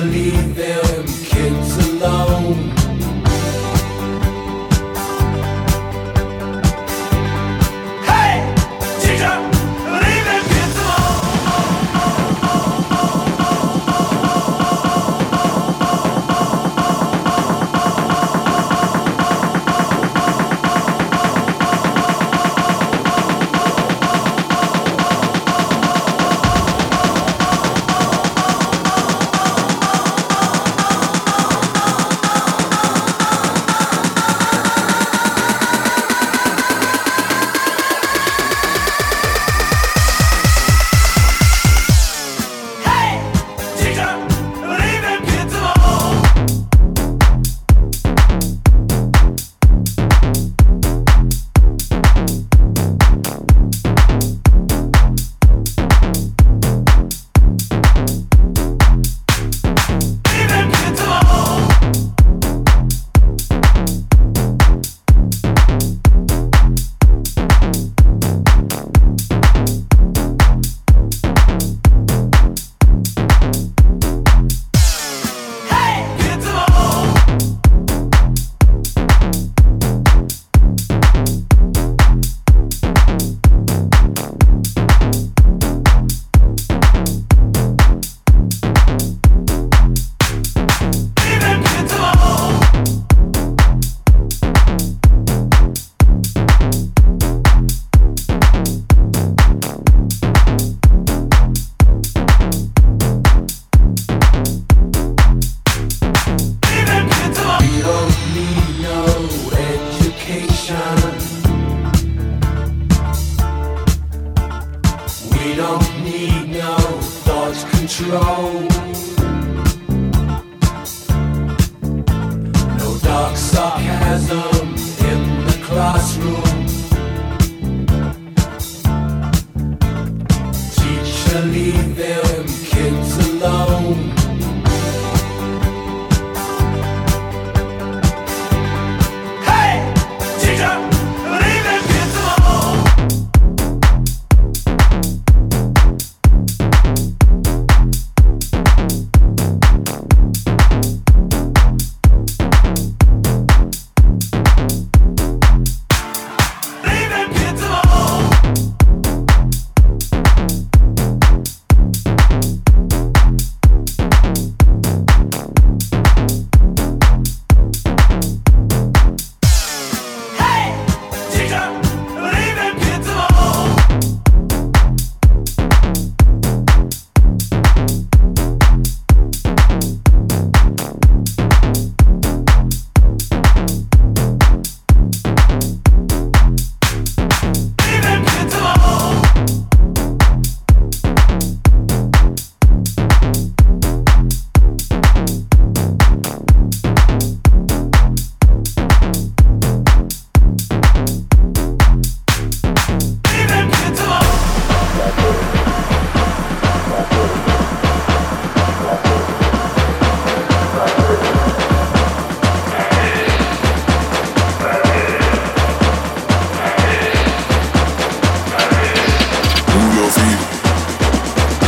leave them kids alone.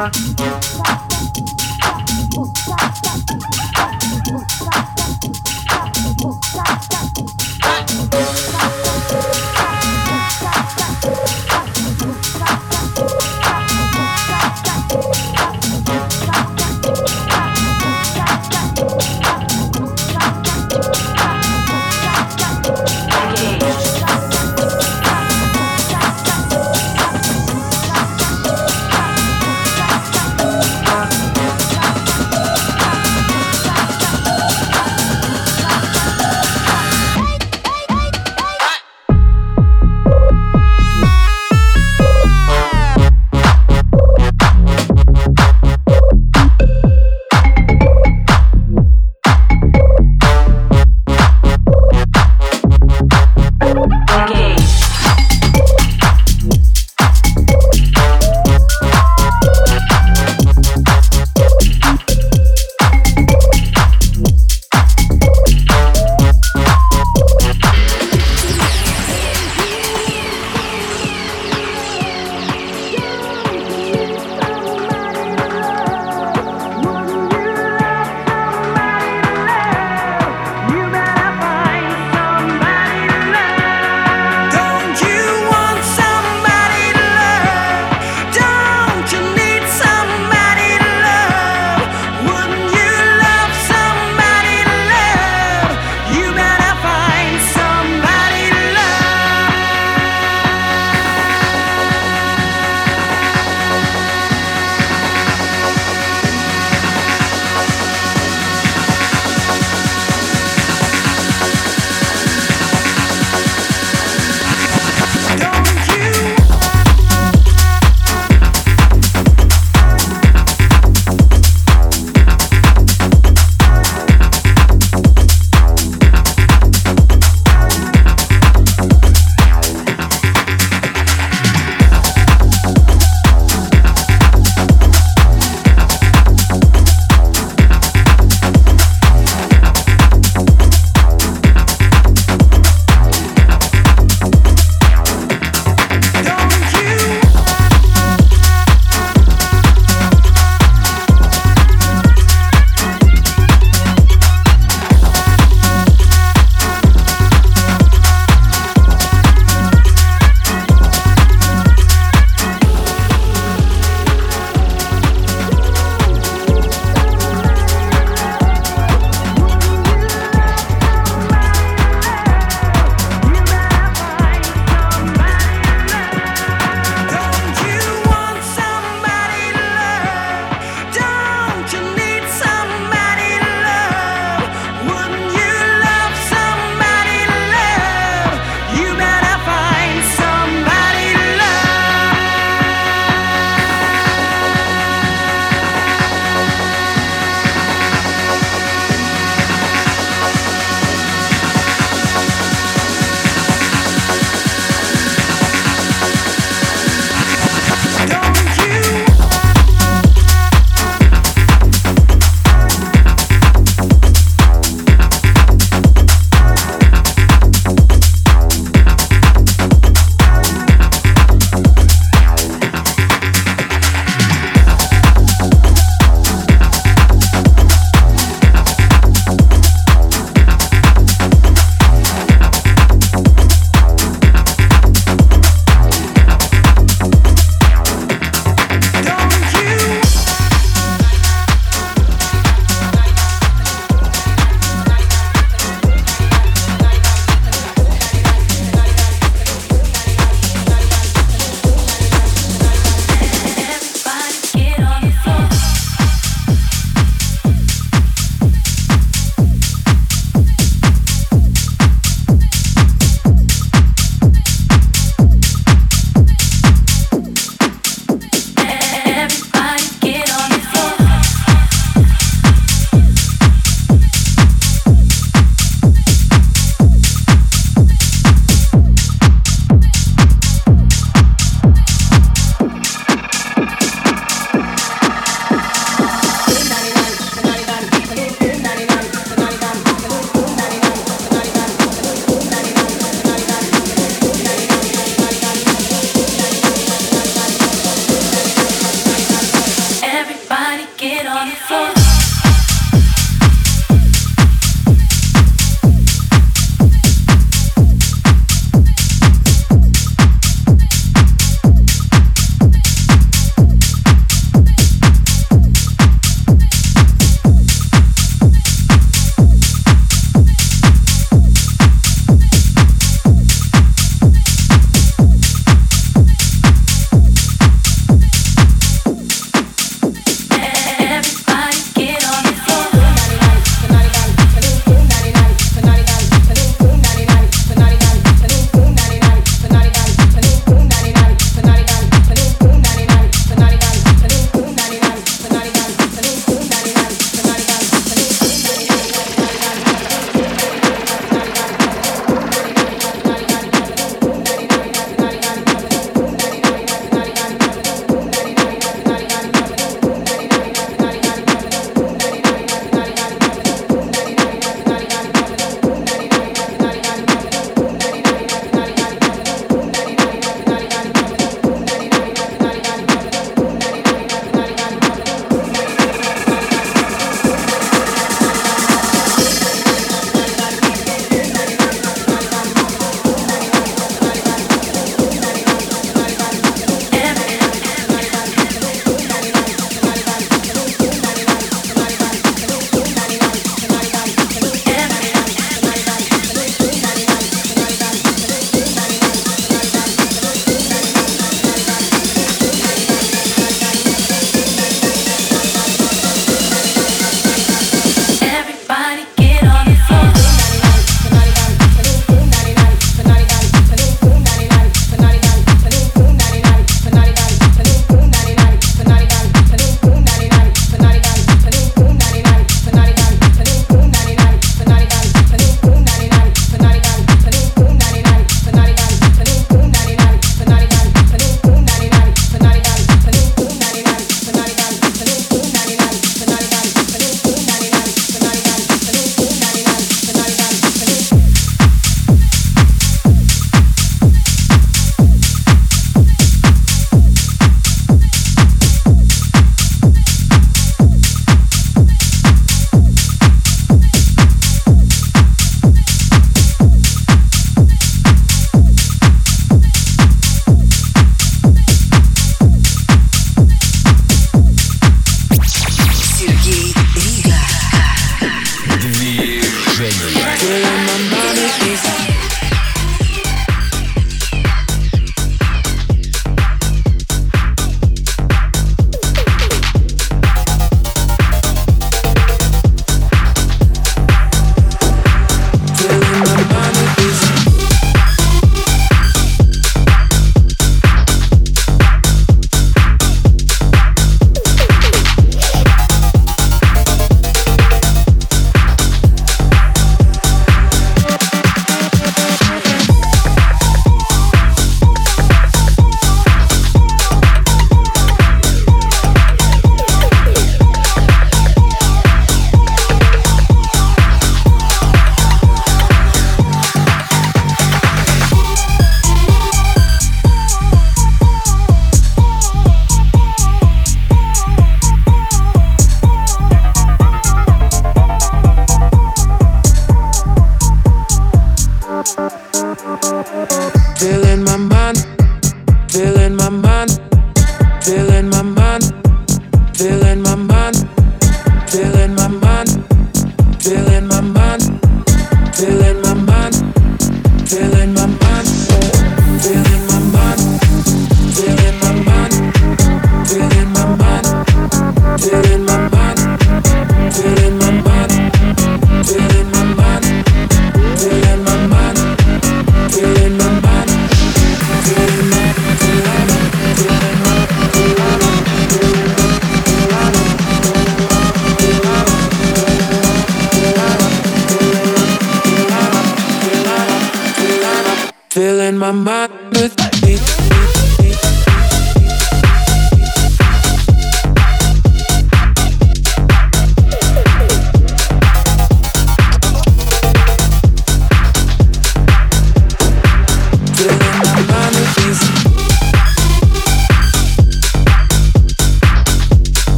Bye.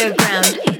Underground.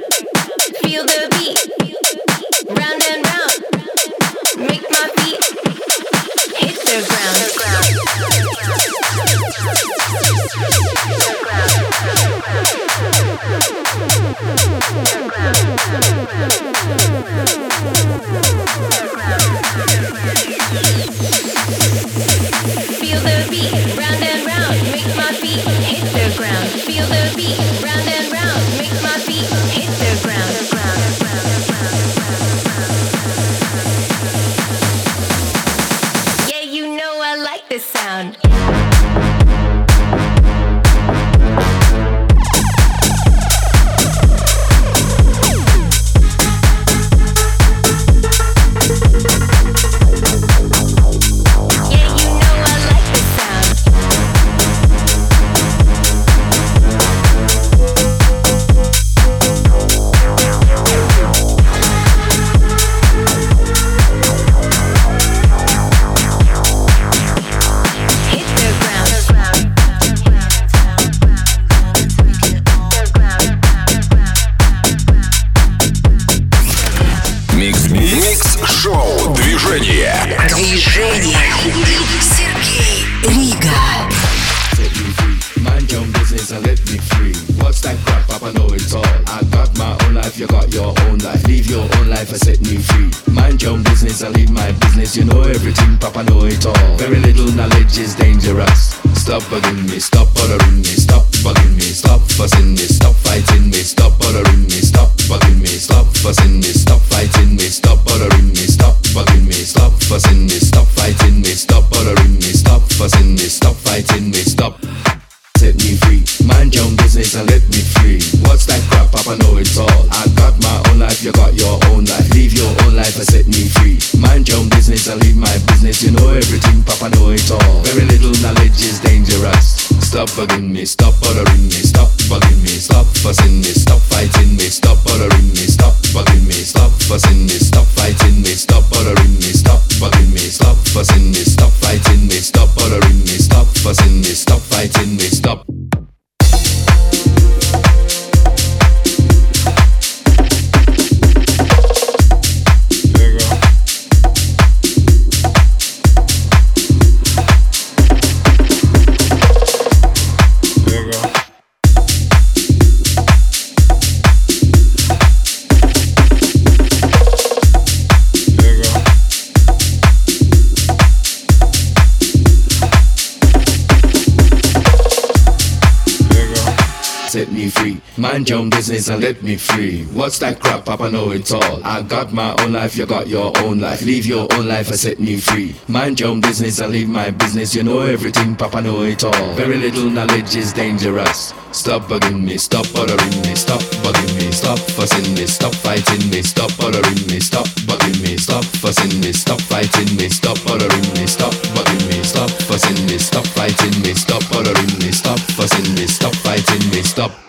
Your and let me free. What's that crap? Papa know it all. I got my own life, you got your own life. Live your own life and set me free. Mind your own business and leave my business. You know everything, Papa know it all. Very little knowledge is dangerous. Stop bugging me, stop bothering me, stop bugging me, stop fussing me, stop fighting me, stop bothering me, stop bugging me, stop fussing me, stop fighting me, stop bothering me, stop bugging me, stop fussing me, stop fighting me, stop bothering me, stop fussing me, stop fighting me, stop.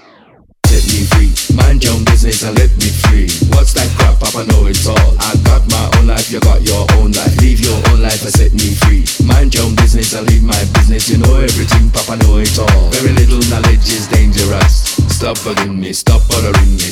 Mind your business and let me free. What's that crap? Papa know it all. I got my own life, you got your own life. Live your own life and set me free. Mind your business and leave my business. You know everything, Papa know it all. Very little knowledge is dangerous. Stop bugging me, stop bothering me,